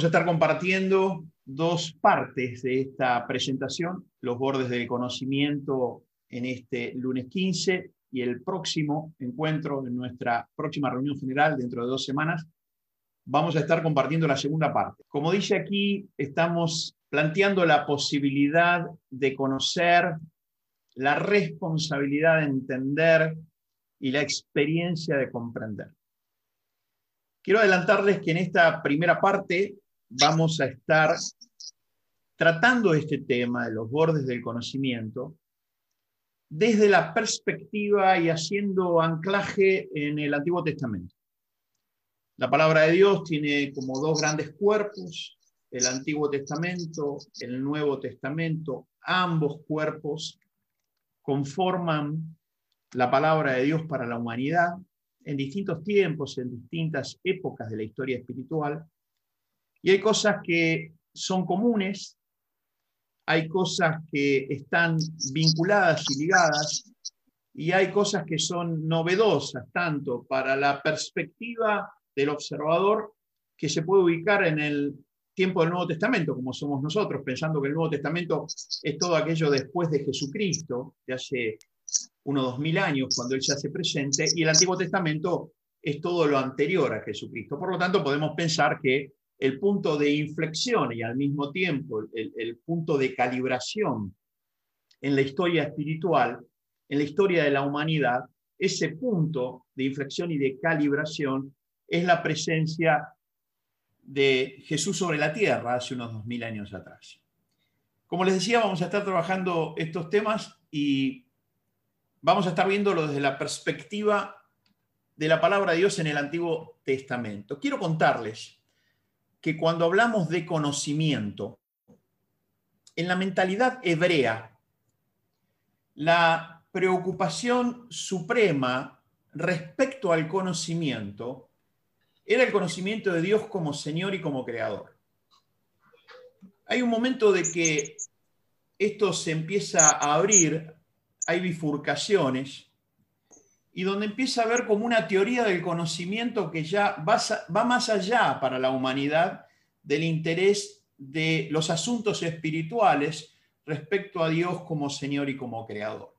Vamos a estar compartiendo dos partes de esta presentación, los bordes del conocimiento en este lunes 15 y el próximo encuentro, en nuestra próxima reunión general dentro de dos semanas, vamos a estar compartiendo la segunda parte. Como dice aquí, estamos planteando la posibilidad de conocer, la responsabilidad de entender y la experiencia de comprender. Quiero adelantarles que en esta primera parte vamos a estar tratando este tema de los bordes del conocimiento desde la perspectiva y haciendo anclaje en el Antiguo Testamento. La palabra de Dios tiene como dos grandes cuerpos, el Antiguo Testamento, el Nuevo Testamento, ambos cuerpos conforman la palabra de Dios para la humanidad en distintos tiempos, en distintas épocas de la historia espiritual, y hay cosas que son comunes, hay cosas que están vinculadas y ligadas, y hay cosas que son novedosas, tanto para la perspectiva del observador que se puede ubicar en el tiempo del Nuevo Testamento, como somos nosotros, pensando que el Nuevo Testamento es todo aquello después de Jesucristo, de hace unos dos mil años, cuando Él se hace presente, y el Antiguo Testamento es todo lo anterior a Jesucristo. Por lo tanto, podemos pensar que el punto de inflexión y al mismo tiempo el, punto de calibración en la historia espiritual, en la historia de la humanidad, ese punto de inflexión y de calibración es la presencia de Jesús sobre la tierra hace unos dos mil años atrás. Como les decía, vamos a estar trabajando estos temas y vamos a estar viéndolo desde la perspectiva de la palabra de Dios en el Antiguo Testamento. Quiero contarles que cuando hablamos de conocimiento, en la mentalidad hebrea, la preocupación suprema respecto al conocimiento era el conocimiento de Dios como Señor y como Creador. Hay un momento de que esto se empieza a abrir hay bifurcaciones y donde empieza a haber como una teoría del conocimiento que ya va, más allá para la humanidad del interés de los asuntos espirituales respecto a Dios como Señor y como Creador.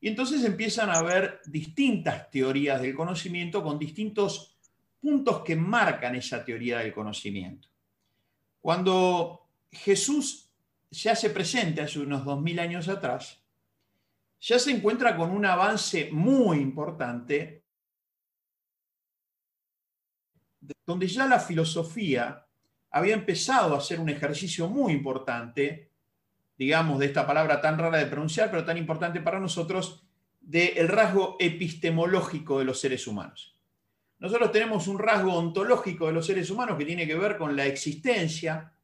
Y entonces empiezan a haber distintas teorías del conocimiento con distintos puntos que marcan esa teoría del conocimiento. Cuando Jesús se hace presente hace unos dos mil años atrás, ya se encuentra con un avance muy importante, donde ya la filosofía había empezado a hacer un ejercicio muy importante, digamos, de esta palabra tan rara de pronunciar, pero tan importante para nosotros, del rasgo epistemológico de los seres humanos. Nosotros tenemos un rasgo ontológico de los seres humanos que tiene que ver con la existencia,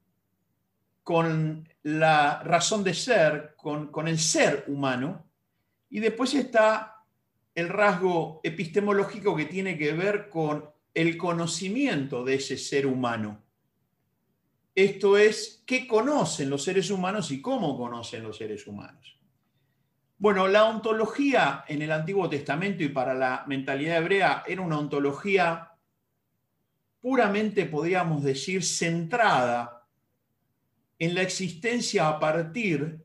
con la razón de ser, con, con el ser humano, y después está el rasgo epistemológico que tiene que ver con el conocimiento de ese ser humano. Esto es, ¿qué conocen los seres humanos y cómo conocen los seres humanos? Bueno, la ontología en el Antiguo Testamento y para la mentalidad hebrea era una ontología puramente, podríamos decir, centrada en la existencia a partir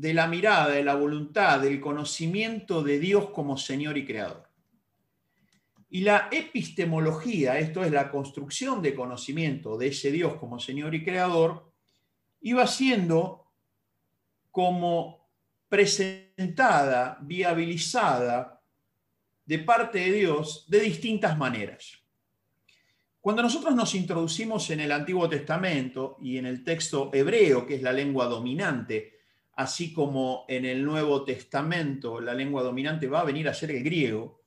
de la mirada, de la voluntad, del conocimiento de Dios como Señor y Creador. Y la epistemología, esto es la construcción de conocimiento de ese Dios como Señor y Creador, iba siendo como presentada, viabilizada de parte de Dios de distintas maneras. Cuando nosotros nos introducimos en el Antiguo Testamento y en el texto hebreo, que es la lengua dominante así como en el Nuevo Testamento la lengua dominante va a venir a ser el griego,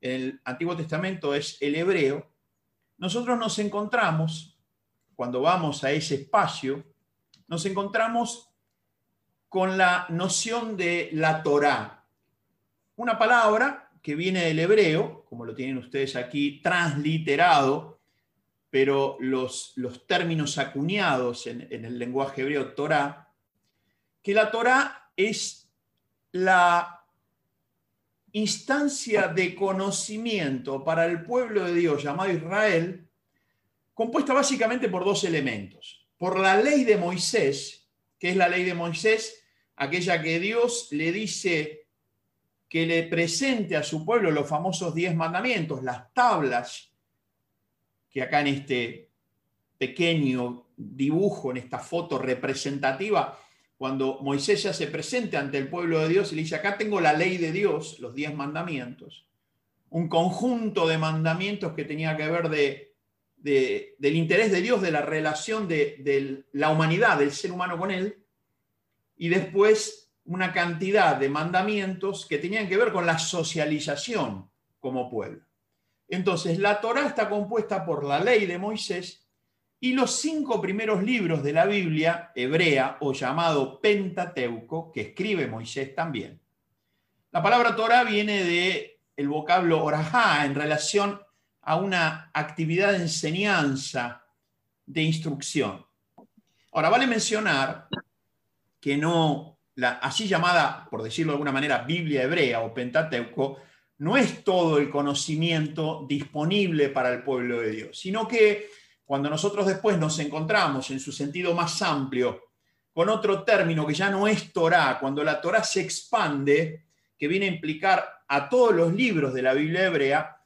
en el Antiguo Testamento es el hebreo, nosotros nos encontramos, cuando vamos a ese espacio, nos encontramos con la noción de la Torá, una palabra que viene del hebreo, como lo tienen ustedes aquí, transliterado, pero los, los términos acuñados en, en el lenguaje hebreo, Torá, que la Torah es la instancia de conocimiento para el pueblo de Dios llamado Israel compuesta básicamente por dos elementos. Por la ley de Moisés, que es la ley de Moisés, aquella que Dios le dice que le presente a su pueblo los famosos diez mandamientos, las tablas, que acá en este pequeño dibujo, en esta foto representativa, cuando Moisés ya se presente ante el pueblo de Dios y le dice, acá tengo la ley de Dios, los diez mandamientos, un conjunto de mandamientos que tenía que ver de, del interés de Dios, de la relación de, de la humanidad, del ser humano con él, y después una cantidad de mandamientos que tenían que ver con la socialización como pueblo. Entonces, la Torá está compuesta por la ley de Moisés y los cinco primeros libros de la Biblia hebrea o llamado Pentateuco, que escribe Moisés también. La palabra Torah viene de el vocablo orajá en relación a una actividad de enseñanza, de instrucción. Ahora, vale mencionar que no, la así llamada, por decirlo de alguna manera, Biblia hebrea o Pentateuco, no es todo el conocimiento disponible para el pueblo de Dios, sino que cuando nosotros después nos encontramos en su sentido más amplio con otro término que ya no es Torah, cuando la Torah se expande, que viene a implicar a todos los libros de la Biblia hebrea,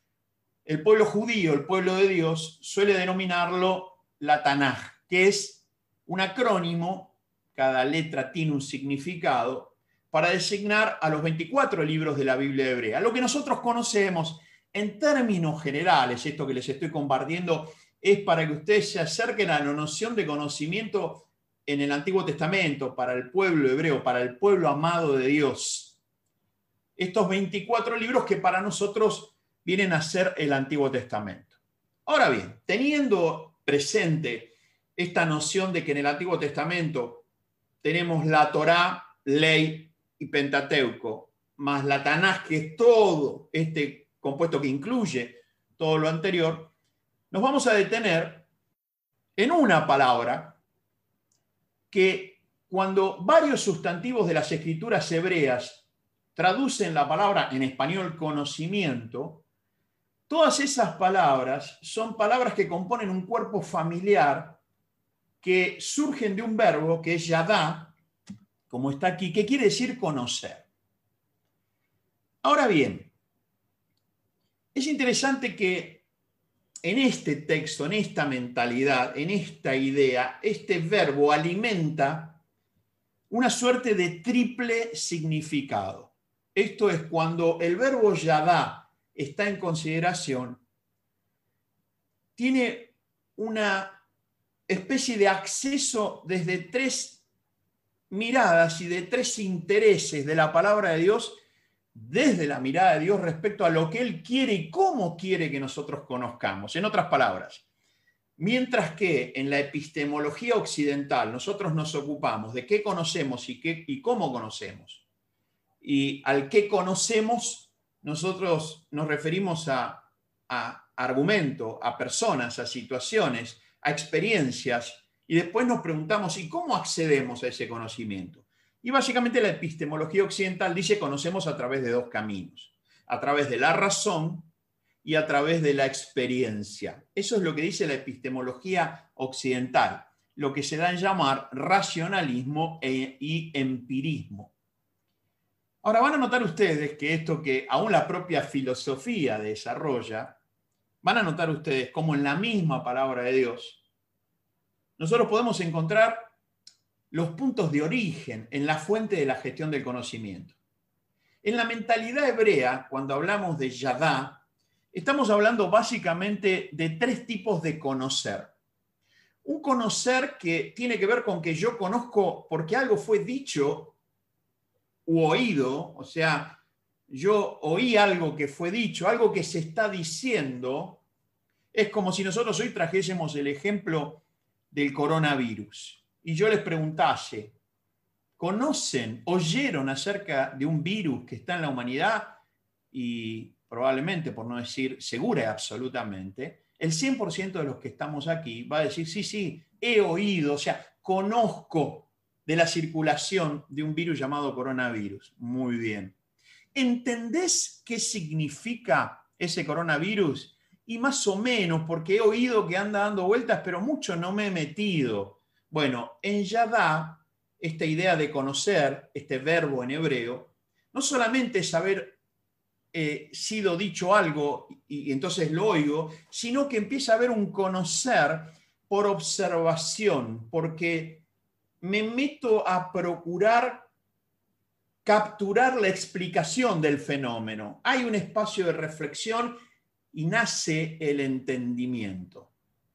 el pueblo judío, el pueblo de Dios, suele denominarlo la Tanaj, que es un acrónimo, cada letra tiene un significado, para designar a los 24 libros de la Biblia hebrea. Lo que nosotros conocemos en términos generales, esto que les estoy compartiendo es para que ustedes se acerquen a la noción de conocimiento en el Antiguo Testamento, para el pueblo hebreo, para el pueblo amado de Dios. Estos 24 libros que para nosotros vienen a ser el Antiguo Testamento. Ahora bien, teniendo presente esta noción de que en el Antiguo Testamento tenemos la Torá, ley y Pentateuco, más la Tanás, que es todo este compuesto que incluye todo lo anterior, nos vamos a detener en una palabra que cuando varios sustantivos de las escrituras hebreas traducen la palabra en español conocimiento, todas esas palabras son palabras que componen un cuerpo familiar que surgen de un verbo que es yadá, como está aquí, que quiere decir conocer. Ahora bien, es interesante que en este texto, en esta mentalidad, en esta idea, este verbo alimenta una suerte de triple significado. Esto es cuando el verbo yadá está en consideración, tiene una especie de acceso desde tres miradas y de tres intereses de la palabra de Dios desde la mirada de Dios respecto a lo que Él quiere y cómo quiere que nosotros conozcamos. En otras palabras, mientras que en la epistemología occidental nosotros nos ocupamos de qué conocemos y, qué, y cómo conocemos, y al qué conocemos nosotros nos referimos a, a argumento, a personas, a situaciones, a experiencias, y después nos preguntamos, ¿y cómo accedemos a ese conocimiento? Y básicamente la epistemología occidental dice conocemos a través de dos caminos, a través de la razón y a través de la experiencia. Eso es lo que dice la epistemología occidental, lo que se da en llamar racionalismo e, y empirismo. Ahora van a notar ustedes que esto que aún la propia filosofía desarrolla, van a notar ustedes como en la misma palabra de Dios, nosotros podemos encontrar los puntos de origen en la fuente de la gestión del conocimiento. En la mentalidad hebrea, cuando hablamos de Yadá, estamos hablando básicamente de tres tipos de conocer. Un conocer que tiene que ver con que yo conozco porque algo fue dicho u oído, o sea, yo oí algo que fue dicho, algo que se está diciendo, es como si nosotros hoy trajésemos el ejemplo del coronavirus y yo les preguntase, ¿conocen, oyeron acerca de un virus que está en la humanidad? Y probablemente, por no decir segura absolutamente, el 100% de los que estamos aquí va a decir, sí, sí, he oído, o sea, conozco de la circulación de un virus llamado coronavirus. Muy bien. ¿Entendés qué significa ese coronavirus Y más o menos, porque he oído que anda dando vueltas, pero mucho no me he metido. Bueno, en Yadá, esta idea de conocer, este verbo en hebreo, no solamente es haber eh, sido dicho algo y, y entonces lo oigo, sino que empieza a haber un conocer por observación, porque me meto a procurar capturar la explicación del fenómeno. Hay un espacio de reflexión y nace el entendimiento.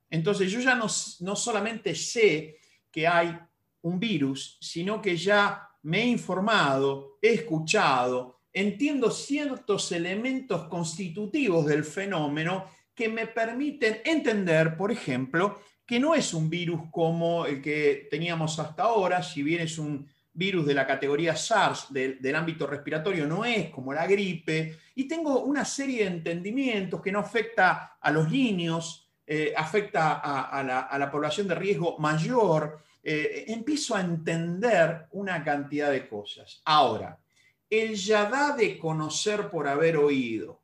Entonces yo ya no, no solamente sé que hay un virus, sino que ya me he informado, he escuchado, entiendo ciertos elementos constitutivos del fenómeno que me permiten entender, por ejemplo, que no es un virus como el que teníamos hasta ahora, si bien es un virus de la categoría SARS del ámbito respiratorio, no es como la gripe, y tengo una serie de entendimientos que no afecta a los niños, eh, afecta a, la, población de riesgo mayor, eh, empiezo a entender una cantidad de cosas. Ahora, el yadá de conocer por haber oído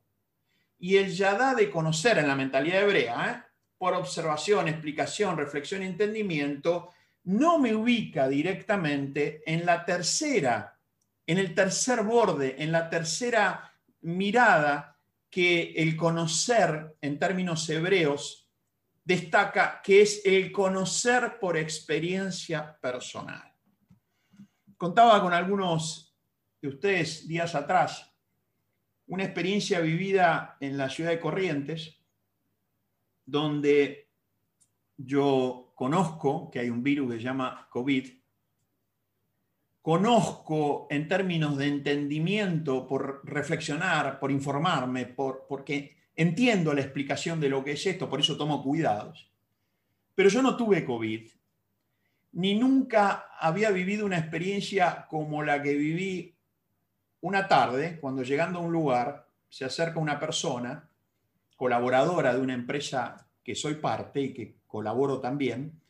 y el yadá de conocer en la mentalidad hebrea, ¿eh? por observación, explicación, reflexión entendimiento, no me ubica directamente en la tercera, en el tercer borde, en la tercera mirada que el conocer en términos hebreos destaca, que es el conocer por experiencia personal. Contaba con algunos de ustedes días atrás una experiencia vivida en la ciudad de Corrientes, donde yo conozco que hay un virus que se llama COVID, conozco en términos de entendimiento, por reflexionar, por informarme, por, porque entiendo la explicación de lo que es esto, por eso tomo cuidados. Pero yo no tuve COVID, ni nunca había vivido una experiencia como la que viví una tarde, cuando llegando a un lugar se acerca una persona, colaboradora de una empresa que soy parte y que colaboro también,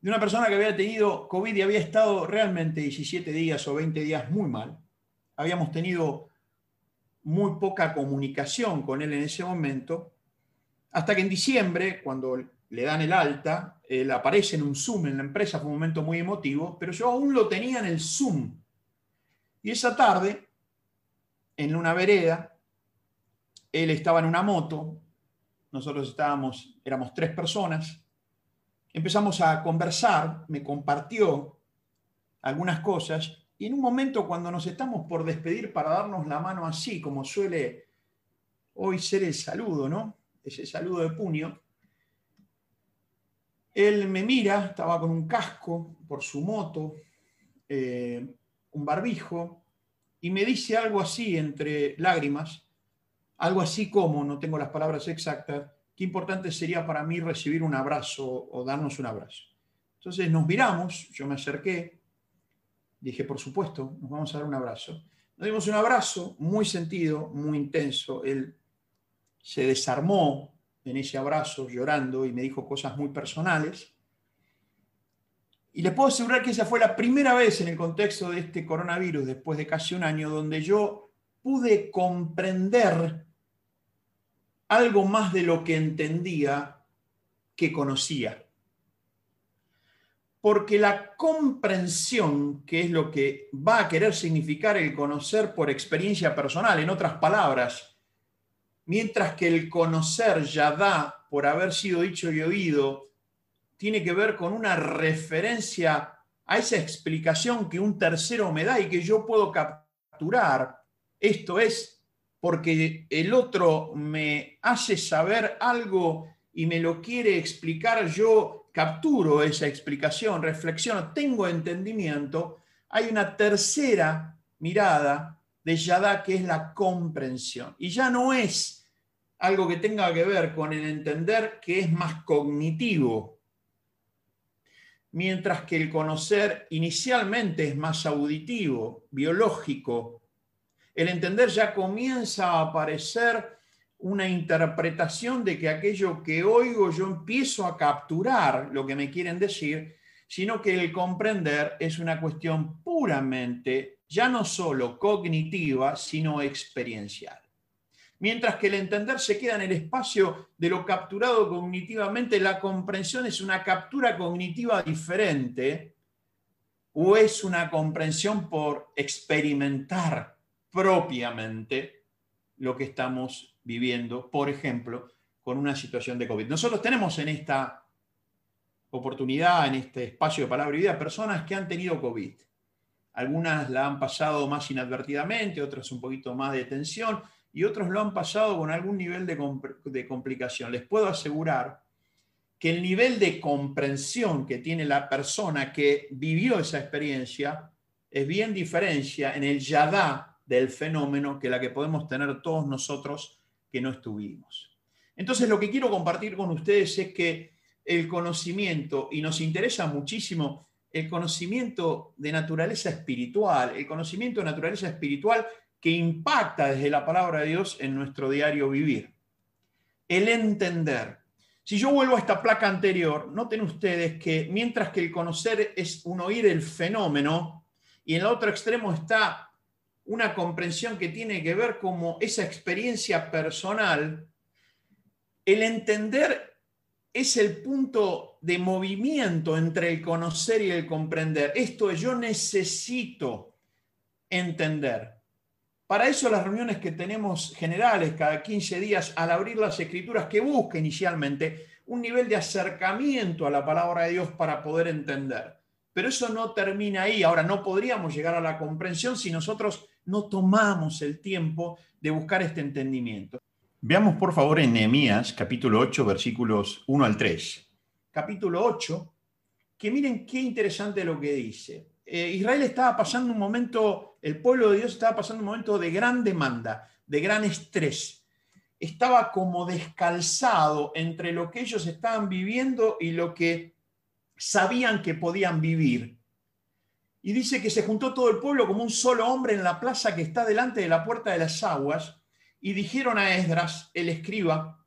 de una persona que había tenido COVID y había estado realmente 17 días o 20 días muy mal. Habíamos tenido muy poca comunicación con él en ese momento, hasta que en diciembre, cuando le dan el alta, él aparece en un Zoom en la empresa, fue un momento muy emotivo, pero yo aún lo tenía en el Zoom. Y esa tarde, en una vereda, él estaba en una moto, nosotros estábamos, éramos tres personas, empezamos a conversar, me compartió algunas cosas y en un momento cuando nos estamos por despedir para darnos la mano así, como suele hoy ser el saludo, ¿no? Ese saludo de puño, él me mira, estaba con un casco por su moto, eh, un barbijo, y me dice algo así entre lágrimas, algo así como, no tengo las palabras exactas, qué importante sería para mí recibir un abrazo o darnos un abrazo. Entonces nos miramos, yo me acerqué, dije, por supuesto, nos vamos a dar un abrazo. Nos dimos un abrazo muy sentido, muy intenso. Él se desarmó en ese abrazo llorando y me dijo cosas muy personales. Y les puedo asegurar que esa fue la primera vez en el contexto de este coronavirus, después de casi un año, donde yo pude comprender algo más de lo que entendía que conocía. Porque la comprensión, que es lo que va a querer significar el conocer por experiencia personal, en otras palabras, mientras que el conocer ya da por haber sido dicho y oído, tiene que ver con una referencia a esa explicación que un tercero me da y que yo puedo capturar. Esto es porque el otro me hace saber algo y me lo quiere explicar, yo capturo esa explicación, reflexiono, tengo entendimiento, hay una tercera mirada de Yadá que es la comprensión. Y ya no es algo que tenga que ver con el entender que es más cognitivo, mientras que el conocer inicialmente es más auditivo, biológico, el entender ya comienza a aparecer una interpretación de que aquello que oigo yo empiezo a capturar lo que me quieren decir, sino que el comprender es una cuestión puramente, ya no solo cognitiva, sino experiencial. Mientras que el entender se queda en el espacio de lo capturado cognitivamente, la comprensión es una captura cognitiva diferente o es una comprensión por experimentar propiamente lo que estamos viviendo, por ejemplo, con una situación de COVID. Nosotros tenemos en esta oportunidad, en este espacio de palabra y vida, personas que han tenido COVID. Algunas la han pasado más inadvertidamente, otras un poquito más de tensión y otros lo han pasado con algún nivel de, de complicación. Les puedo asegurar que el nivel de comprensión que tiene la persona que vivió esa experiencia es bien diferencia en el yadá del fenómeno que la que podemos tener todos nosotros que no estuvimos. Entonces, lo que quiero compartir con ustedes es que el conocimiento, y nos interesa muchísimo el conocimiento de naturaleza espiritual, el conocimiento de naturaleza espiritual que impacta desde la palabra de Dios en nuestro diario vivir. El entender. Si yo vuelvo a esta placa anterior, noten ustedes que mientras que el conocer es un oír el fenómeno, y en el otro extremo está una comprensión que tiene que ver como esa experiencia personal, el entender es el punto de movimiento entre el conocer y el comprender. Esto es, yo necesito entender. Para eso las reuniones que tenemos generales cada 15 días al abrir las escrituras que busca inicialmente un nivel de acercamiento a la palabra de Dios para poder entender. Pero eso no termina ahí. Ahora, no podríamos llegar a la comprensión si nosotros no tomamos el tiempo de buscar este entendimiento. Veamos por favor en Nehemías capítulo 8 versículos 1 al 3. Capítulo 8, que miren qué interesante lo que dice. Eh, Israel estaba pasando un momento, el pueblo de Dios estaba pasando un momento de gran demanda, de gran estrés. Estaba como descalzado entre lo que ellos estaban viviendo y lo que sabían que podían vivir. Y dice que se juntó todo el pueblo como un solo hombre en la plaza que está delante de la puerta de las aguas y dijeron a Esdras, el escriba,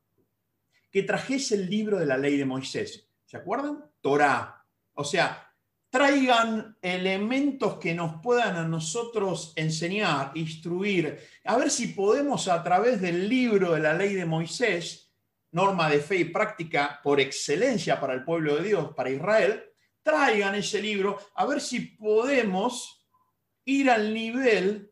que trajese el libro de la ley de Moisés. ¿Se acuerdan? Torah. O sea, traigan elementos que nos puedan a nosotros enseñar, instruir, a ver si podemos a través del libro de la ley de Moisés, norma de fe y práctica por excelencia para el pueblo de Dios, para Israel, traigan ese libro, a ver si podemos ir al nivel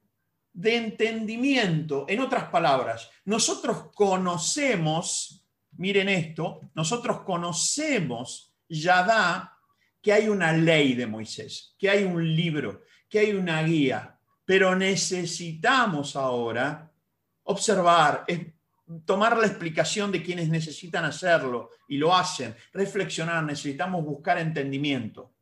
de entendimiento. En otras palabras, nosotros conocemos, miren esto, nosotros conocemos, ya da que hay una ley de Moisés, que hay un libro, que hay una guía, pero necesitamos ahora observar, tomar la explicación de quienes necesitan hacerlo y lo hacen, reflexionar, necesitamos buscar entendimiento.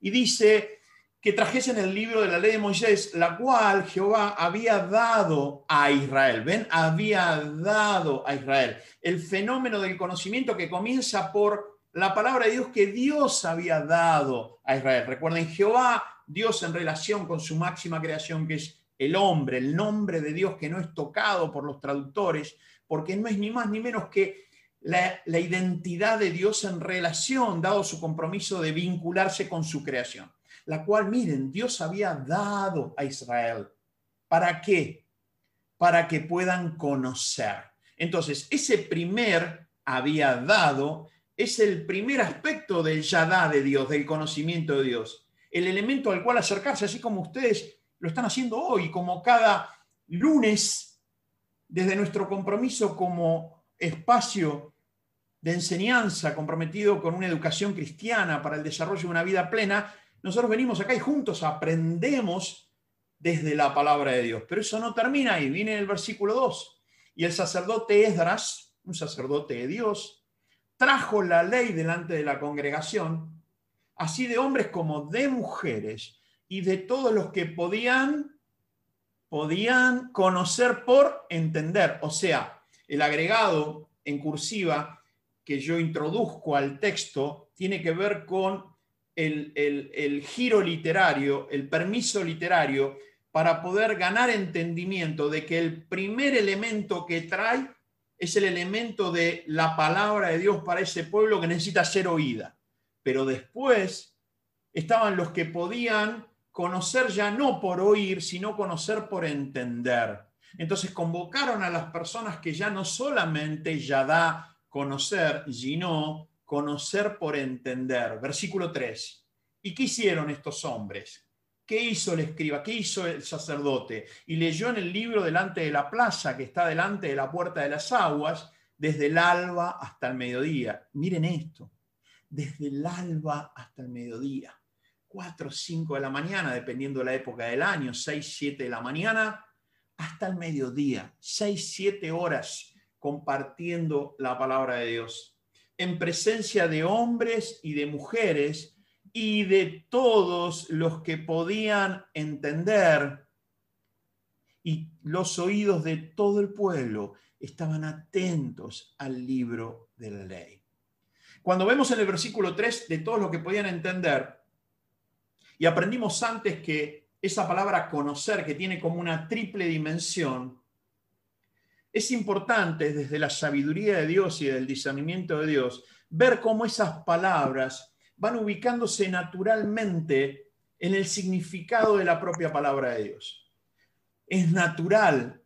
Y dice que trajesen el libro de la ley de Moisés, la cual Jehová había dado a Israel. ¿Ven? Había dado a Israel. El fenómeno del conocimiento que comienza por la palabra de Dios que Dios había dado a Israel. Recuerden, Jehová, Dios en relación con su máxima creación, que es el hombre, el nombre de Dios que no es tocado por los traductores, porque no es ni más ni menos que la, identidad de Dios en relación, dado su compromiso de vincularse con su creación la cual, miren, Dios había dado a Israel. ¿Para qué? Para que puedan conocer. Entonces, ese primer había dado es el primer aspecto del yadá de Dios, del conocimiento de Dios. El elemento al cual acercarse, así como ustedes lo están haciendo hoy, como cada lunes, desde nuestro compromiso como espacio de enseñanza comprometido con una educación cristiana para el desarrollo de una vida plena, nosotros venimos acá y juntos aprendemos desde la palabra de Dios. Pero eso no termina ahí, viene el versículo 2. Y el sacerdote Esdras, un sacerdote de Dios, trajo la ley delante de la congregación, así de hombres como de mujeres, y de todos los que podían, podían conocer por entender. O sea, el agregado en cursiva que yo introduzco al texto tiene que ver con el, giro literario, el permiso literario, para poder ganar entendimiento de que el primer elemento que trae es el elemento de la palabra de Dios para ese pueblo que necesita ser oída. Pero después estaban los que podían conocer ya no por oír, sino conocer por entender. Entonces convocaron a las personas que ya no solamente ya da conocer, sino conocer por entender. Versículo 3. ¿Y qué hicieron estos hombres? ¿Qué hizo el escriba? ¿Qué hizo el sacerdote? Y leyó en el libro delante de la plaza que está delante de la puerta de las aguas, desde el alba hasta el mediodía. Miren esto, desde el alba hasta el mediodía. 4 o 5 de la mañana, dependiendo de la época del año, 6, 7 de la mañana, hasta el mediodía, 6, 7 horas compartiendo la palabra de Dios, en presencia de hombres y de mujeres y de todos los que podían entender, y los oídos de todo el pueblo estaban atentos al libro de la ley. Cuando vemos en el versículo 3 de todos los que podían entender, y aprendimos antes que esa palabra conocer, que tiene como una triple dimensión, es importante desde la sabiduría de Dios y del discernimiento de Dios ver cómo esas palabras van ubicándose naturalmente en el significado de la propia palabra de Dios. Es natural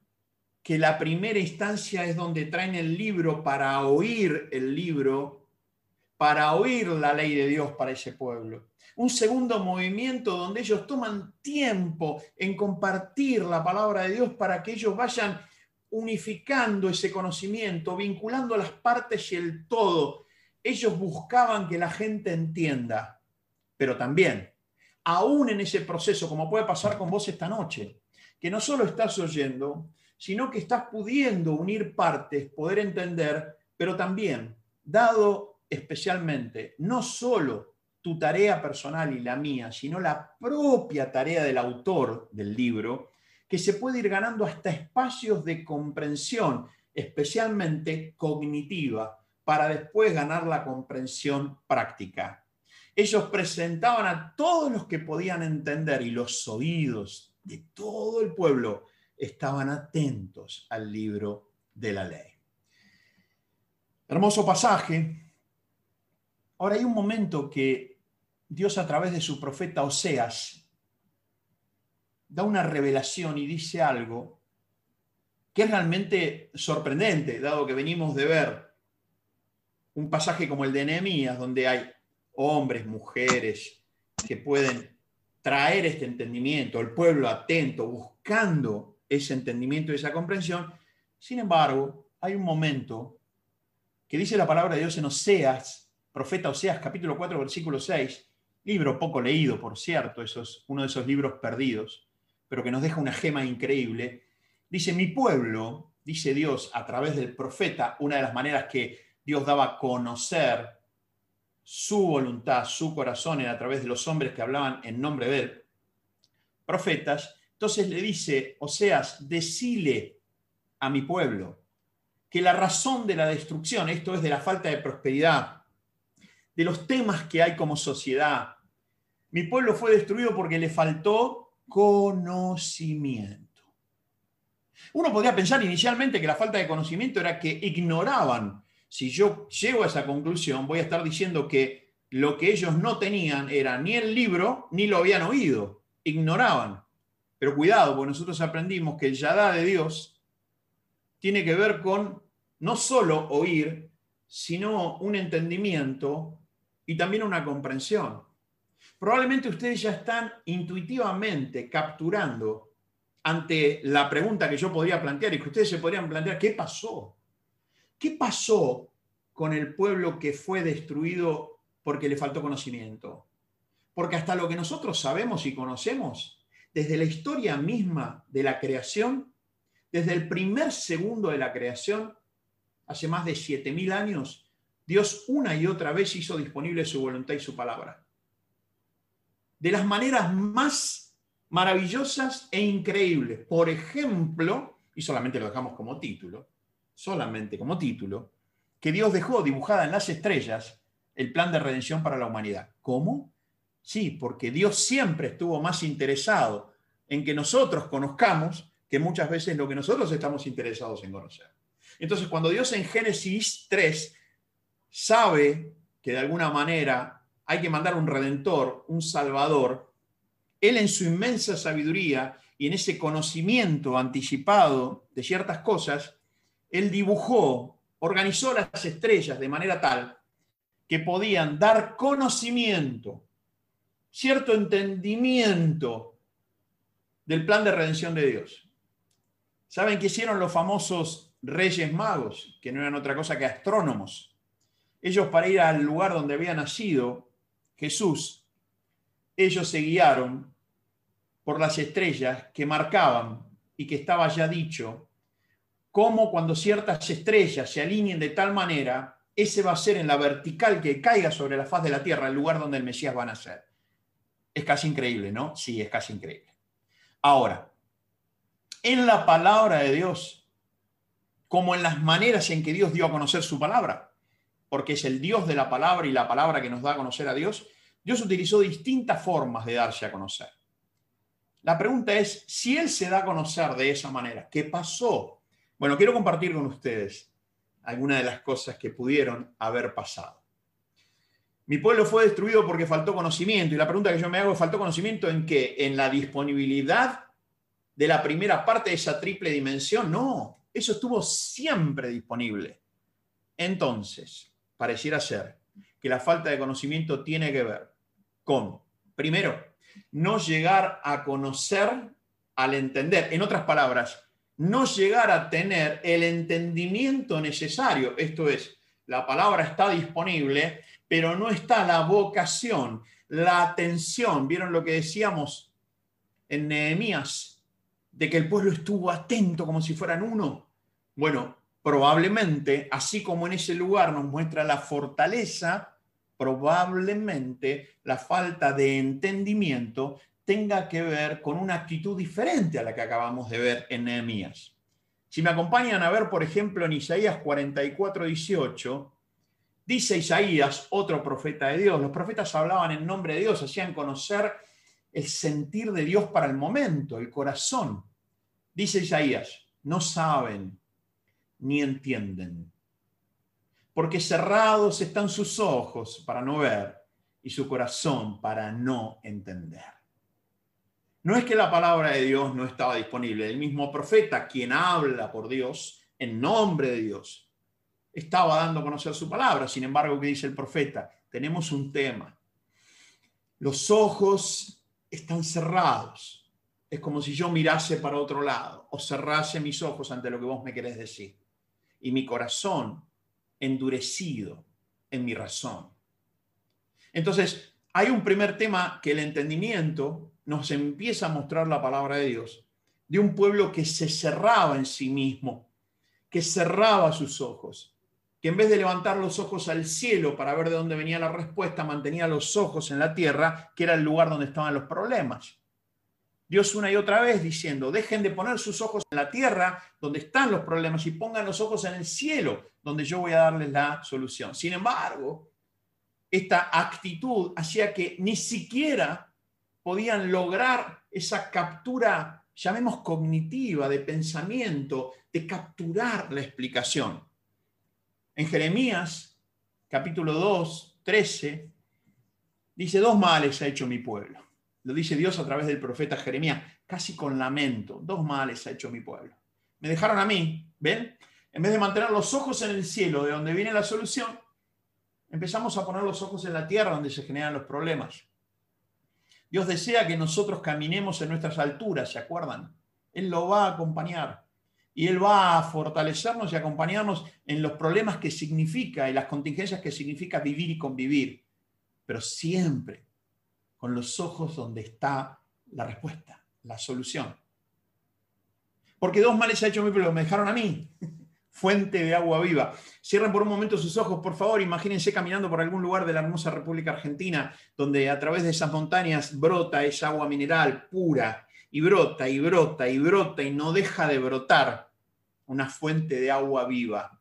que la primera instancia es donde traen el libro para oír el libro, para oír la ley de Dios para ese pueblo. Un segundo movimiento donde ellos toman tiempo en compartir la palabra de Dios para que ellos vayan unificando ese conocimiento, vinculando las partes y el todo ellos buscaban que la gente entienda, pero también, aún en ese proceso, como puede pasar con vos esta noche, que no solo estás oyendo, sino que estás pudiendo unir partes, poder entender, pero también, dado especialmente, no solo tu tarea personal y la mía, sino la propia tarea del autor del libro, que se puede ir ganando hasta espacios de comprensión, especialmente cognitiva, para después ganar la comprensión práctica. Ellos presentaban a todos los que podían entender y los oídos de todo el pueblo estaban atentos al libro de la ley. Hermoso pasaje. Ahora hay un momento que Dios a través de su profeta Oseas da una revelación y dice algo que es realmente sorprendente, dado que venimos de ver un pasaje como el de Nehemías, donde hay hombres, mujeres que pueden traer este entendimiento, el pueblo atento, buscando ese entendimiento y esa comprensión. Sin embargo, hay un momento que dice la palabra de Dios en Oseas, profeta Oseas, capítulo 4, versículo 6, libro poco leído, por cierto, eso es uno de esos libros perdidos, pero que nos deja una gema increíble. Dice, mi pueblo, dice Dios a través del profeta, una de las maneras que Dios daba a conocer su voluntad, su corazón a través de los hombres que hablaban en nombre de él, profetas. Entonces le dice, Oseas, decile a mi pueblo que la razón de la destrucción, esto es de la falta de prosperidad, de los temas que hay como sociedad, mi pueblo fue destruido porque le faltó conocimiento. Uno podría pensar inicialmente que la falta de conocimiento era que ignoraban si yo llego a esa conclusión, voy a estar diciendo que lo que ellos no tenían era ni el libro, ni lo habían oído, ignoraban. Pero cuidado, porque nosotros aprendimos que el Yadá de Dios tiene que ver con no solo oír, sino un entendimiento y también una comprensión. Probablemente ustedes ya están intuitivamente capturando ante la pregunta que yo podría plantear y que ustedes se podrían plantear, ¿qué pasó? ¿Qué pasó con el pueblo que fue destruido porque le faltó conocimiento? Porque hasta lo que nosotros sabemos y conocemos, desde la historia misma de la creación, desde el primer segundo de la creación, hace más de 7.000 años, Dios una y otra vez hizo disponible su voluntad y su palabra. De las maneras más maravillosas e increíbles. Por ejemplo, y solamente lo dejamos como título, solamente como título, que Dios dejó dibujada en las estrellas el plan de redención para la humanidad. ¿Cómo? Sí, porque Dios siempre estuvo más interesado en que nosotros conozcamos que muchas veces lo que nosotros estamos interesados en conocer. Entonces, cuando Dios en Génesis 3 sabe que de alguna manera hay que mandar un redentor, un salvador, Él en su inmensa sabiduría y en ese conocimiento anticipado de ciertas cosas, él dibujó, organizó las estrellas de manera tal que podían dar conocimiento, cierto entendimiento del plan de redención de Dios. ¿Saben qué hicieron los famosos reyes magos, que no eran otra cosa que astrónomos? Ellos para ir al lugar donde había nacido Jesús, ellos se guiaron por las estrellas que marcaban y que estaba ya dicho cómo cuando ciertas estrellas se alineen de tal manera, ese va a ser en la vertical que caiga sobre la faz de la tierra, el lugar donde el Mesías va a nacer. Es casi increíble, ¿no? Sí, es casi increíble. Ahora, en la palabra de Dios, como en las maneras en que Dios dio a conocer su palabra, porque es el Dios de la palabra y la palabra que nos da a conocer a Dios, Dios utilizó distintas formas de darse a conocer. La pregunta es, si Él se da a conocer de esa manera, ¿qué pasó? Bueno, quiero compartir con ustedes algunas de las cosas que pudieron haber pasado. Mi pueblo fue destruido porque faltó conocimiento. Y la pregunta que yo me hago es, ¿faltó conocimiento en qué? ¿En la disponibilidad de la primera parte de esa triple dimensión? No, eso estuvo siempre disponible. Entonces, pareciera ser que la falta de conocimiento tiene que ver con, primero, no llegar a conocer al entender. En otras palabras, no llegar a tener el entendimiento necesario. Esto es, la palabra está disponible, pero no está la vocación, la atención. ¿Vieron lo que decíamos en Nehemías? De que el pueblo estuvo atento como si fueran uno. Bueno, probablemente, así como en ese lugar nos muestra la fortaleza, probablemente la falta de entendimiento tenga que ver con una actitud diferente a la que acabamos de ver en Nehemías. Si me acompañan a ver, por ejemplo, en Isaías 44, 18, dice Isaías, otro profeta de Dios, los profetas hablaban en nombre de Dios, hacían conocer el sentir de Dios para el momento, el corazón. Dice Isaías, no saben ni entienden porque cerrados están sus ojos para no ver y su corazón para no entender. No es que la palabra de Dios no estaba disponible, el mismo profeta, quien habla por Dios, en nombre de Dios, estaba dando a conocer su palabra. Sin embargo, ¿qué dice el profeta? Tenemos un tema. Los ojos están cerrados. Es como si yo mirase para otro lado o cerrase mis ojos ante lo que vos me querés decir. Y mi corazón endurecido en mi razón. Entonces, hay un primer tema que el entendimiento nos empieza a mostrar la palabra de Dios, de un pueblo que se cerraba en sí mismo, que cerraba sus ojos, que en vez de levantar los ojos al cielo para ver de dónde venía la respuesta, mantenía los ojos en la tierra, que era el lugar donde estaban los problemas. Dios una y otra vez diciendo, dejen de poner sus ojos en la tierra donde están los problemas y pongan los ojos en el cielo donde yo voy a darles la solución. Sin embargo, esta actitud hacía que ni siquiera podían lograr esa captura, llamemos cognitiva, de pensamiento, de capturar la explicación. En Jeremías, capítulo 2, 13, dice, dos males ha hecho mi pueblo lo dice Dios a través del profeta Jeremías, casi con lamento. Dos males ha hecho mi pueblo. Me dejaron a mí, ¿ven? En vez de mantener los ojos en el cielo, de donde viene la solución, empezamos a poner los ojos en la tierra, donde se generan los problemas. Dios desea que nosotros caminemos en nuestras alturas, ¿se acuerdan? Él lo va a acompañar y Él va a fortalecernos y acompañarnos en los problemas que significa y las contingencias que significa vivir y convivir. Pero siempre con los ojos donde está la respuesta, la solución. Porque dos males ha hecho mi pueblo, me dejaron a mí, fuente de agua viva. Cierren por un momento sus ojos, por favor, imagínense caminando por algún lugar de la hermosa República Argentina, donde a través de esas montañas brota esa agua mineral pura, y brota, y brota, y brota, y no deja de brotar una fuente de agua viva.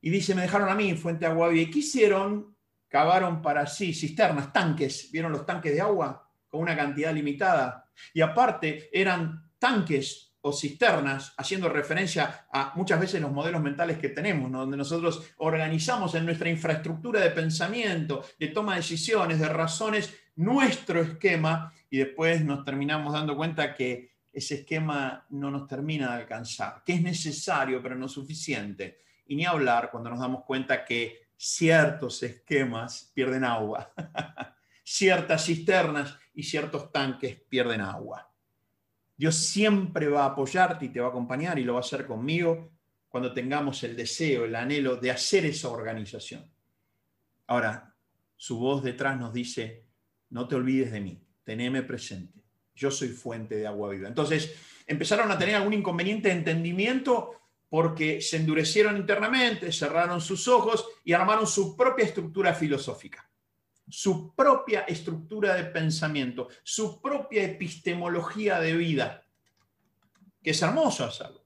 Y dice, me dejaron a mí, fuente de agua viva. ¿Y qué hicieron? Cavaron para sí cisternas, tanques, ¿vieron los tanques de agua? Con una cantidad limitada. Y aparte eran tanques o cisternas, haciendo referencia a muchas veces los modelos mentales que tenemos, donde nosotros organizamos en nuestra infraestructura de pensamiento, de toma de decisiones, de razones, nuestro esquema, y después nos terminamos dando cuenta que ese esquema no nos termina de alcanzar, que es necesario pero no suficiente. Y ni hablar cuando nos damos cuenta que ciertos esquemas pierden agua, ciertas cisternas y ciertos tanques pierden agua. Dios siempre va a apoyarte y te va a acompañar y lo va a hacer conmigo cuando tengamos el deseo, el anhelo de hacer esa organización. Ahora, su voz detrás nos dice, no te olvides de mí, teneme presente, yo soy fuente de agua viva. Entonces, empezaron a tener algún inconveniente de entendimiento porque se endurecieron internamente, cerraron sus ojos y armaron su propia estructura filosófica, su propia estructura de pensamiento, su propia epistemología de vida, que es hermoso hacerlo.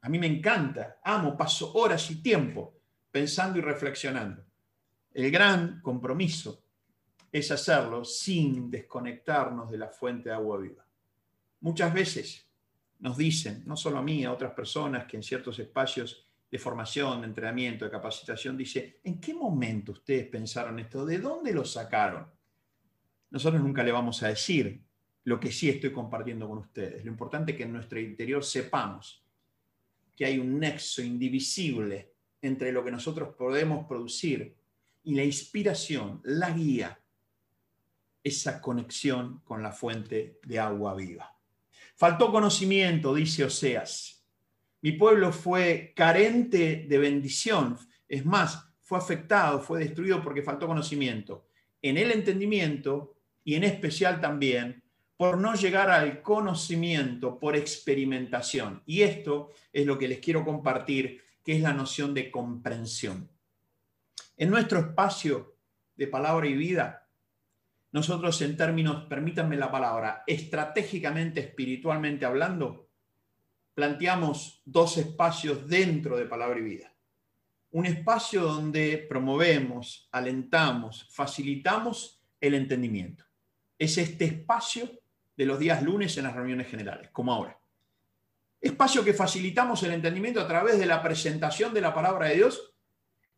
A mí me encanta, amo, paso horas y tiempo pensando y reflexionando. El gran compromiso es hacerlo sin desconectarnos de la fuente de agua viva. Muchas veces nos dicen, no solo a mí, a otras personas que en ciertos espacios de formación, de entrenamiento, de capacitación, dice, ¿en qué momento ustedes pensaron esto? ¿De dónde lo sacaron? Nosotros nunca le vamos a decir lo que sí estoy compartiendo con ustedes. Lo importante es que en nuestro interior sepamos que hay un nexo indivisible entre lo que nosotros podemos producir y la inspiración, la guía, esa conexión con la fuente de agua viva. Faltó conocimiento, dice Oseas. Mi pueblo fue carente de bendición. Es más, fue afectado, fue destruido porque faltó conocimiento. En el entendimiento y en especial también por no llegar al conocimiento por experimentación. Y esto es lo que les quiero compartir, que es la noción de comprensión. En nuestro espacio de palabra y vida, nosotros en términos, permítanme la palabra, estratégicamente, espiritualmente hablando, planteamos dos espacios dentro de palabra y vida. Un espacio donde promovemos, alentamos, facilitamos el entendimiento. Es este espacio de los días lunes en las reuniones generales, como ahora. Espacio que facilitamos el entendimiento a través de la presentación de la palabra de Dios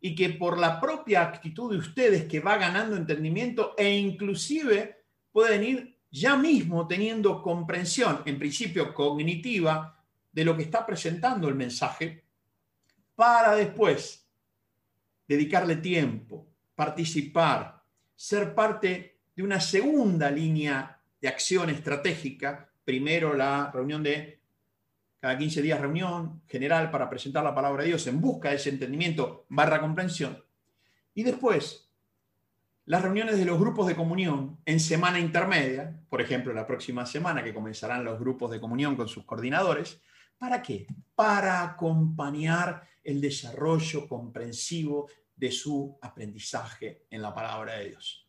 y que por la propia actitud de ustedes que va ganando entendimiento e inclusive pueden ir ya mismo teniendo comprensión, en principio cognitiva, de lo que está presentando el mensaje, para después dedicarle tiempo, participar, ser parte de una segunda línea de acción estratégica. Primero la reunión de cada 15 días reunión general para presentar la palabra de Dios en busca de ese entendimiento barra comprensión. Y después las reuniones de los grupos de comunión en semana intermedia, por ejemplo, la próxima semana que comenzarán los grupos de comunión con sus coordinadores. ¿Para qué? Para acompañar el desarrollo comprensivo de su aprendizaje en la palabra de Dios.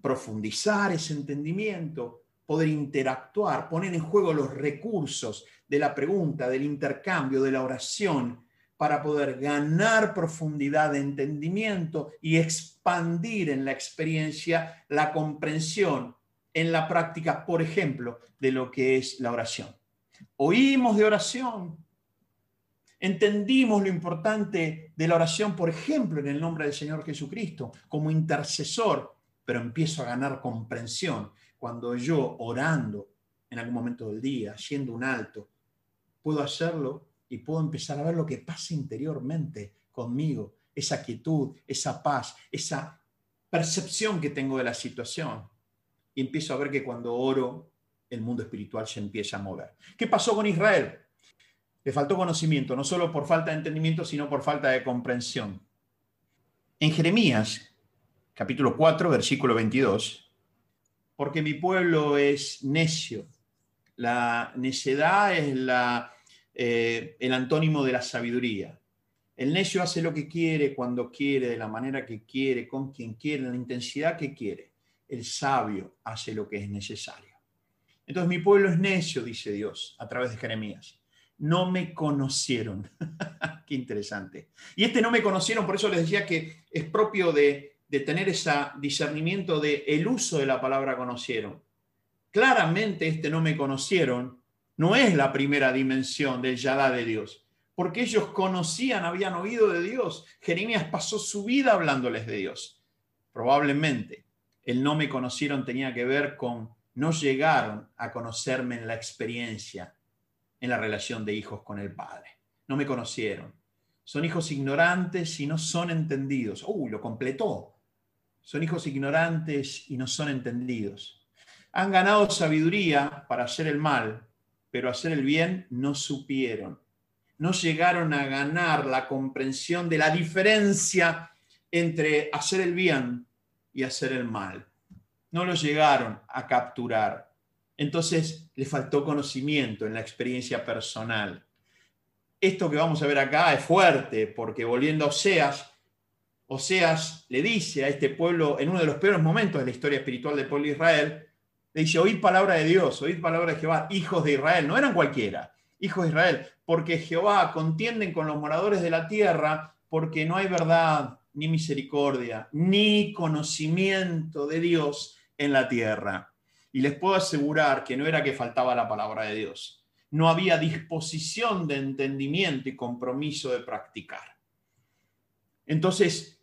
Profundizar ese entendimiento poder interactuar, poner en juego los recursos de la pregunta, del intercambio, de la oración, para poder ganar profundidad de entendimiento y expandir en la experiencia la comprensión en la práctica, por ejemplo, de lo que es la oración. Oímos de oración, entendimos lo importante de la oración, por ejemplo, en el nombre del Señor Jesucristo, como intercesor, pero empiezo a ganar comprensión cuando yo orando en algún momento del día, haciendo un alto, puedo hacerlo y puedo empezar a ver lo que pasa interiormente conmigo, esa quietud, esa paz, esa percepción que tengo de la situación. Y empiezo a ver que cuando oro, el mundo espiritual se empieza a mover. ¿Qué pasó con Israel? Le faltó conocimiento, no solo por falta de entendimiento, sino por falta de comprensión. En Jeremías, capítulo 4, versículo 22, porque mi pueblo es necio. La necedad es la, eh, el antónimo de la sabiduría. El necio hace lo que quiere, cuando quiere, de la manera que quiere, con quien quiere, en la intensidad que quiere. El sabio hace lo que es necesario. Entonces mi pueblo es necio, dice Dios a través de Jeremías. No me conocieron. Qué interesante. Y este no me conocieron, por eso les decía que es propio de, de tener ese discernimiento de el uso de la palabra conocieron. Claramente este no me conocieron no es la primera dimensión del Yadá de Dios, porque ellos conocían, habían oído de Dios. Jeremías pasó su vida hablándoles de Dios. Probablemente el no me conocieron tenía que ver con no llegaron a conocerme en la experiencia, en la relación de hijos con el Padre. No me conocieron. Son hijos ignorantes y no son entendidos. Uy, lo completó. Son hijos ignorantes y no son entendidos. Han ganado sabiduría para hacer el mal, pero hacer el bien no supieron. No llegaron a ganar la comprensión de la diferencia entre hacer el bien y hacer el mal. No lo llegaron a capturar. Entonces le faltó conocimiento en la experiencia personal. Esto que vamos a ver acá es fuerte, porque volviendo a Oseas, Oseas le dice a este pueblo, en uno de los peores momentos de la historia espiritual del pueblo de Israel, le dice, oíd palabra de Dios, oíd palabra de Jehová, hijos de Israel, no eran cualquiera, hijos de Israel, porque Jehová contienden con los moradores de la tierra, porque no hay verdad, ni misericordia, ni conocimiento de Dios en la tierra. Y les puedo asegurar que no era que faltaba la palabra de Dios, no había disposición de entendimiento y compromiso de practicar. Entonces,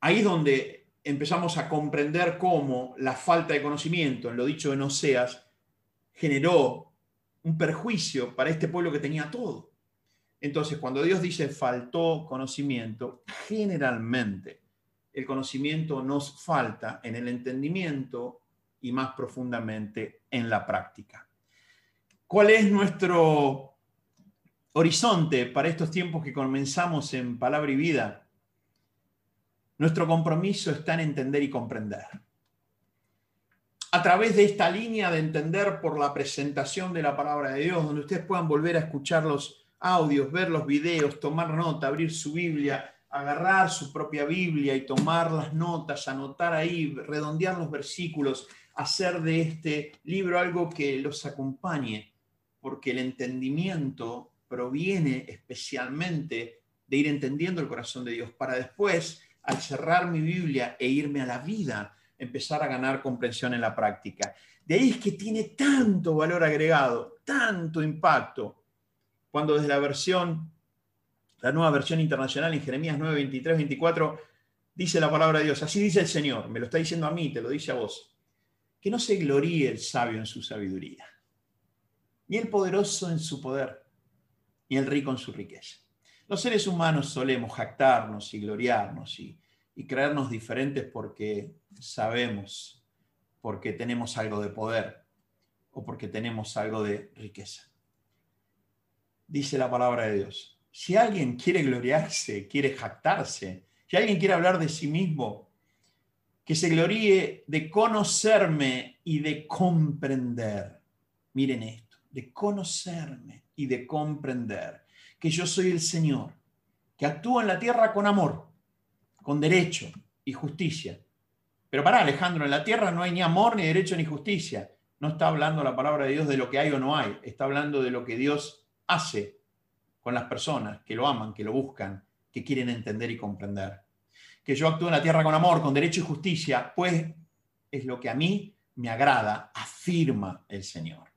ahí es donde empezamos a comprender cómo la falta de conocimiento, en lo dicho en Oseas, generó un perjuicio para este pueblo que tenía todo. Entonces, cuando Dios dice faltó conocimiento, generalmente el conocimiento nos falta en el entendimiento y más profundamente en la práctica. ¿Cuál es nuestro horizonte para estos tiempos que comenzamos en Palabra y Vida? Nuestro compromiso está en entender y comprender. A través de esta línea de entender por la presentación de la palabra de Dios, donde ustedes puedan volver a escuchar los audios, ver los videos, tomar nota, abrir su Biblia, agarrar su propia Biblia y tomar las notas, anotar ahí, redondear los versículos, hacer de este libro algo que los acompañe, porque el entendimiento proviene especialmente de ir entendiendo el corazón de Dios, para después, al cerrar mi Biblia e irme a la vida, empezar a ganar comprensión en la práctica. De ahí es que tiene tanto valor agregado, tanto impacto, cuando desde la versión, la nueva versión internacional en Jeremías 9, 23, 24, dice la palabra de Dios, así dice el Señor, me lo está diciendo a mí, te lo dice a vos que no se gloríe el sabio en su sabiduría, ni el poderoso en su poder, ni el rico en su riqueza. Los seres humanos solemos jactarnos y gloriarnos y, creernos diferentes porque sabemos, porque tenemos algo de poder o porque tenemos algo de riqueza. Dice la palabra de Dios. Si alguien quiere gloriarse, quiere jactarse, si alguien quiere hablar de sí mismo, que se gloríe de conocerme y de comprender. Miren esto, de conocerme y de comprender que yo soy el Señor, que actúa en la tierra con amor, con derecho y justicia. Pero para Alejandro, en la tierra no hay ni amor, ni derecho, ni justicia. No está hablando la palabra de Dios de lo que hay o no hay, está hablando de lo que Dios hace con las personas que lo aman, que lo buscan, que quieren entender y comprender que yo actúe en la tierra con amor, con derecho y justicia, pues es lo que a mí me agrada, afirma el Señor.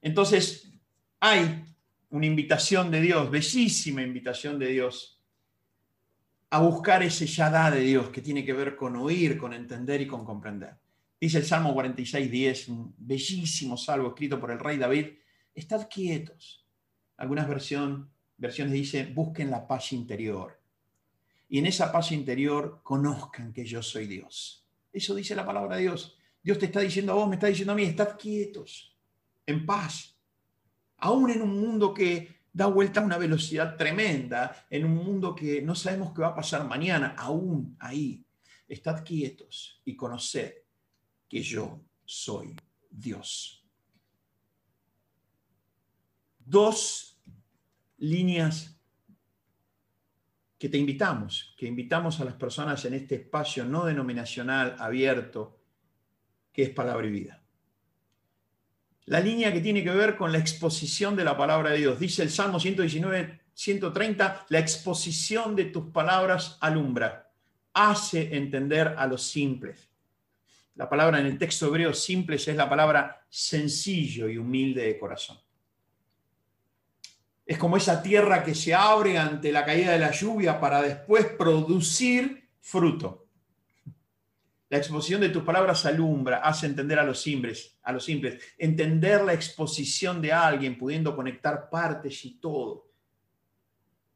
Entonces, hay una invitación de Dios, bellísima invitación de Dios, a buscar ese yadá de Dios que tiene que ver con oír, con entender y con comprender. Dice el Salmo 46, 10, un bellísimo salmo escrito por el rey David, estad quietos. Algunas versiones dicen, busquen la paz interior y en esa paz interior conozcan que yo soy Dios. Eso dice la palabra de Dios. Dios te está diciendo a vos, me está diciendo a mí, estad quietos, en paz. Aún en un mundo que da vuelta a una velocidad tremenda, en un mundo que no sabemos qué va a pasar mañana, aún ahí, estad quietos y conoced que yo soy Dios. Dos líneas que te invitamos, que invitamos a las personas en este espacio no denominacional abierto que es palabra y vida. La línea que tiene que ver con la exposición de la palabra de Dios. Dice el Salmo 119, 130, la exposición de tus palabras alumbra, hace entender a los simples. La palabra en el texto hebreo simples es la palabra sencillo y humilde de corazón. Es como esa tierra que se abre ante la caída de la lluvia para después producir fruto. La exposición de tus palabras alumbra, hace entender a los simples, a los simples, entender la exposición de alguien, pudiendo conectar partes y todo.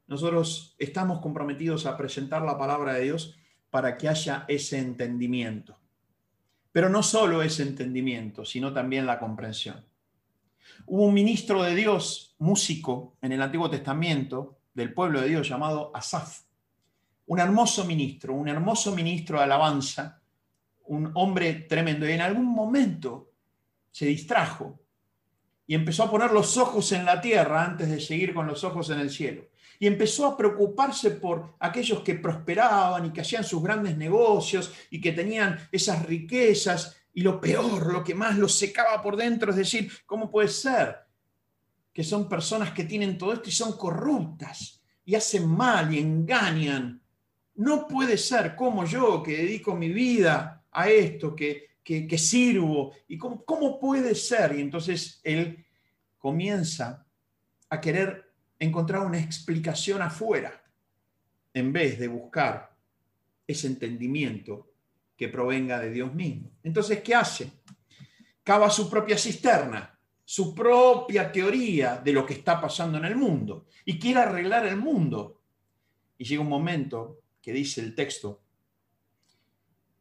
Nosotros estamos comprometidos a presentar la palabra de Dios para que haya ese entendimiento. Pero no solo ese entendimiento, sino también la comprensión. Hubo un ministro de Dios, músico, en el Antiguo Testamento, del pueblo de Dios, llamado Asaf. Un hermoso ministro, un hermoso ministro de alabanza, un hombre tremendo. Y en algún momento se distrajo y empezó a poner los ojos en la tierra antes de seguir con los ojos en el cielo. Y empezó a preocuparse por aquellos que prosperaban y que hacían sus grandes negocios y que tenían esas riquezas. Y lo peor, lo que más los secaba por dentro, es decir, ¿cómo puede ser que son personas que tienen todo esto y son corruptas y hacen mal y engañan? No puede ser como yo que dedico mi vida a esto, que, que, sirvo, y cómo, cómo puede ser. Y entonces él comienza a querer encontrar una explicación afuera, en vez de buscar ese entendimiento que provenga de Dios mismo. Entonces, ¿qué hace? Cava su propia cisterna, su propia teoría de lo que está pasando en el mundo y quiere arreglar el mundo. Y llega un momento que dice el texto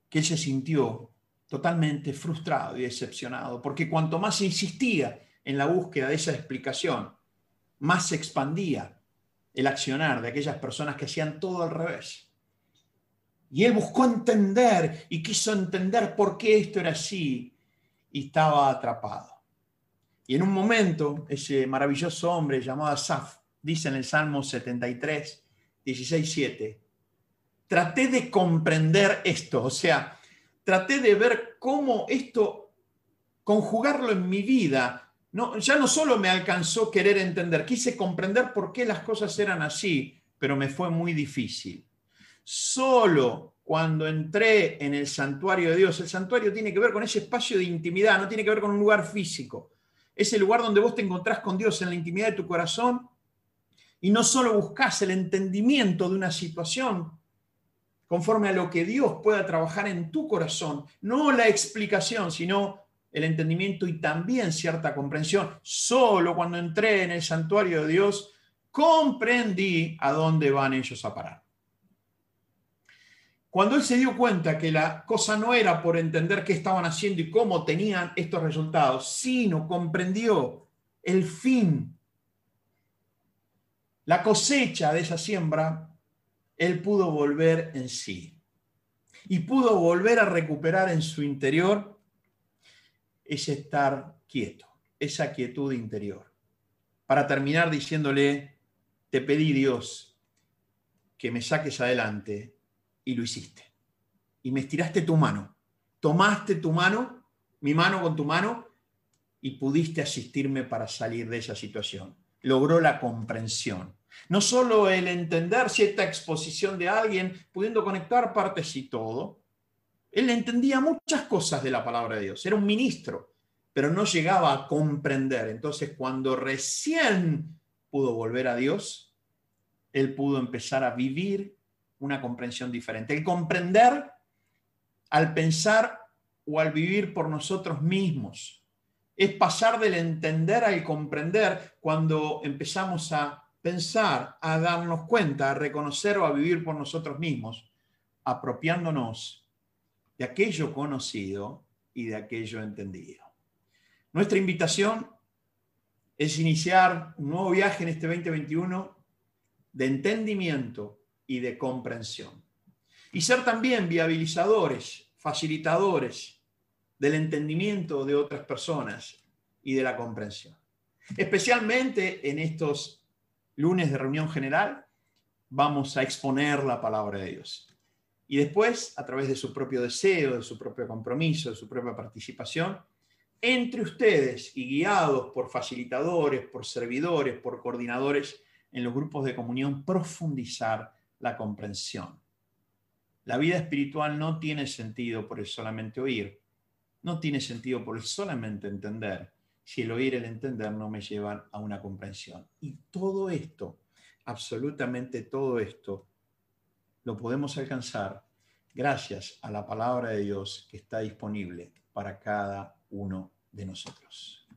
que él se sintió totalmente frustrado y decepcionado, porque cuanto más insistía en la búsqueda de esa explicación, más se expandía el accionar de aquellas personas que hacían todo al revés. Y él buscó entender y quiso entender por qué esto era así y estaba atrapado. Y en un momento, ese maravilloso hombre llamado Asaf, dice en el Salmo 73, 16, 7, traté de comprender esto, o sea, traté de ver cómo esto, conjugarlo en mi vida. No, ya no solo me alcanzó querer entender, quise comprender por qué las cosas eran así, pero me fue muy difícil. Solo cuando entré en el santuario de Dios, el santuario tiene que ver con ese espacio de intimidad, no tiene que ver con un lugar físico. Es el lugar donde vos te encontrás con Dios en la intimidad de tu corazón y no solo buscas el entendimiento de una situación, conforme a lo que Dios pueda trabajar en tu corazón, no la explicación, sino el entendimiento y también cierta comprensión. Solo cuando entré en el santuario de Dios, comprendí a dónde van ellos a parar. Cuando él se dio cuenta que la cosa no era por entender qué estaban haciendo y cómo tenían estos resultados, sino comprendió el fin, la cosecha de esa siembra, él pudo volver en sí y pudo volver a recuperar en su interior ese estar quieto, esa quietud interior. Para terminar diciéndole, te pedí Dios que me saques adelante y lo hiciste. Y me estiraste tu mano, tomaste tu mano, mi mano con tu mano, y pudiste asistirme para salir de esa situación. Logró la comprensión no solo el entender cierta exposición de alguien, pudiendo conectar partes y todo. Él entendía muchas cosas de la palabra de Dios. Era un ministro, pero no llegaba a comprender. Entonces, cuando recién pudo volver a Dios, él pudo empezar a vivir una comprensión diferente. El comprender al pensar o al vivir por nosotros mismos. Es pasar del entender al comprender cuando empezamos a pensar, a darnos cuenta, a reconocer o a vivir por nosotros mismos, apropiándonos de aquello conocido y de aquello entendido. Nuestra invitación es iniciar un nuevo viaje en este 2021 de entendimiento y de comprensión. Y ser también viabilizadores, facilitadores del entendimiento de otras personas y de la comprensión. Especialmente en estos lunes de reunión general, vamos a exponer la palabra de Dios. Y después, a través de su propio deseo, de su propio compromiso, de su propia participación, entre ustedes y guiados por facilitadores, por servidores, por coordinadores en los grupos de comunión, profundizar la comprensión. La vida espiritual no tiene sentido por el solamente oír, no tiene sentido por el solamente entender, si el oír y el entender no me llevan a una comprensión. Y todo esto, absolutamente todo esto, lo podemos alcanzar gracias a la palabra de Dios que está disponible para cada uno de nosotros.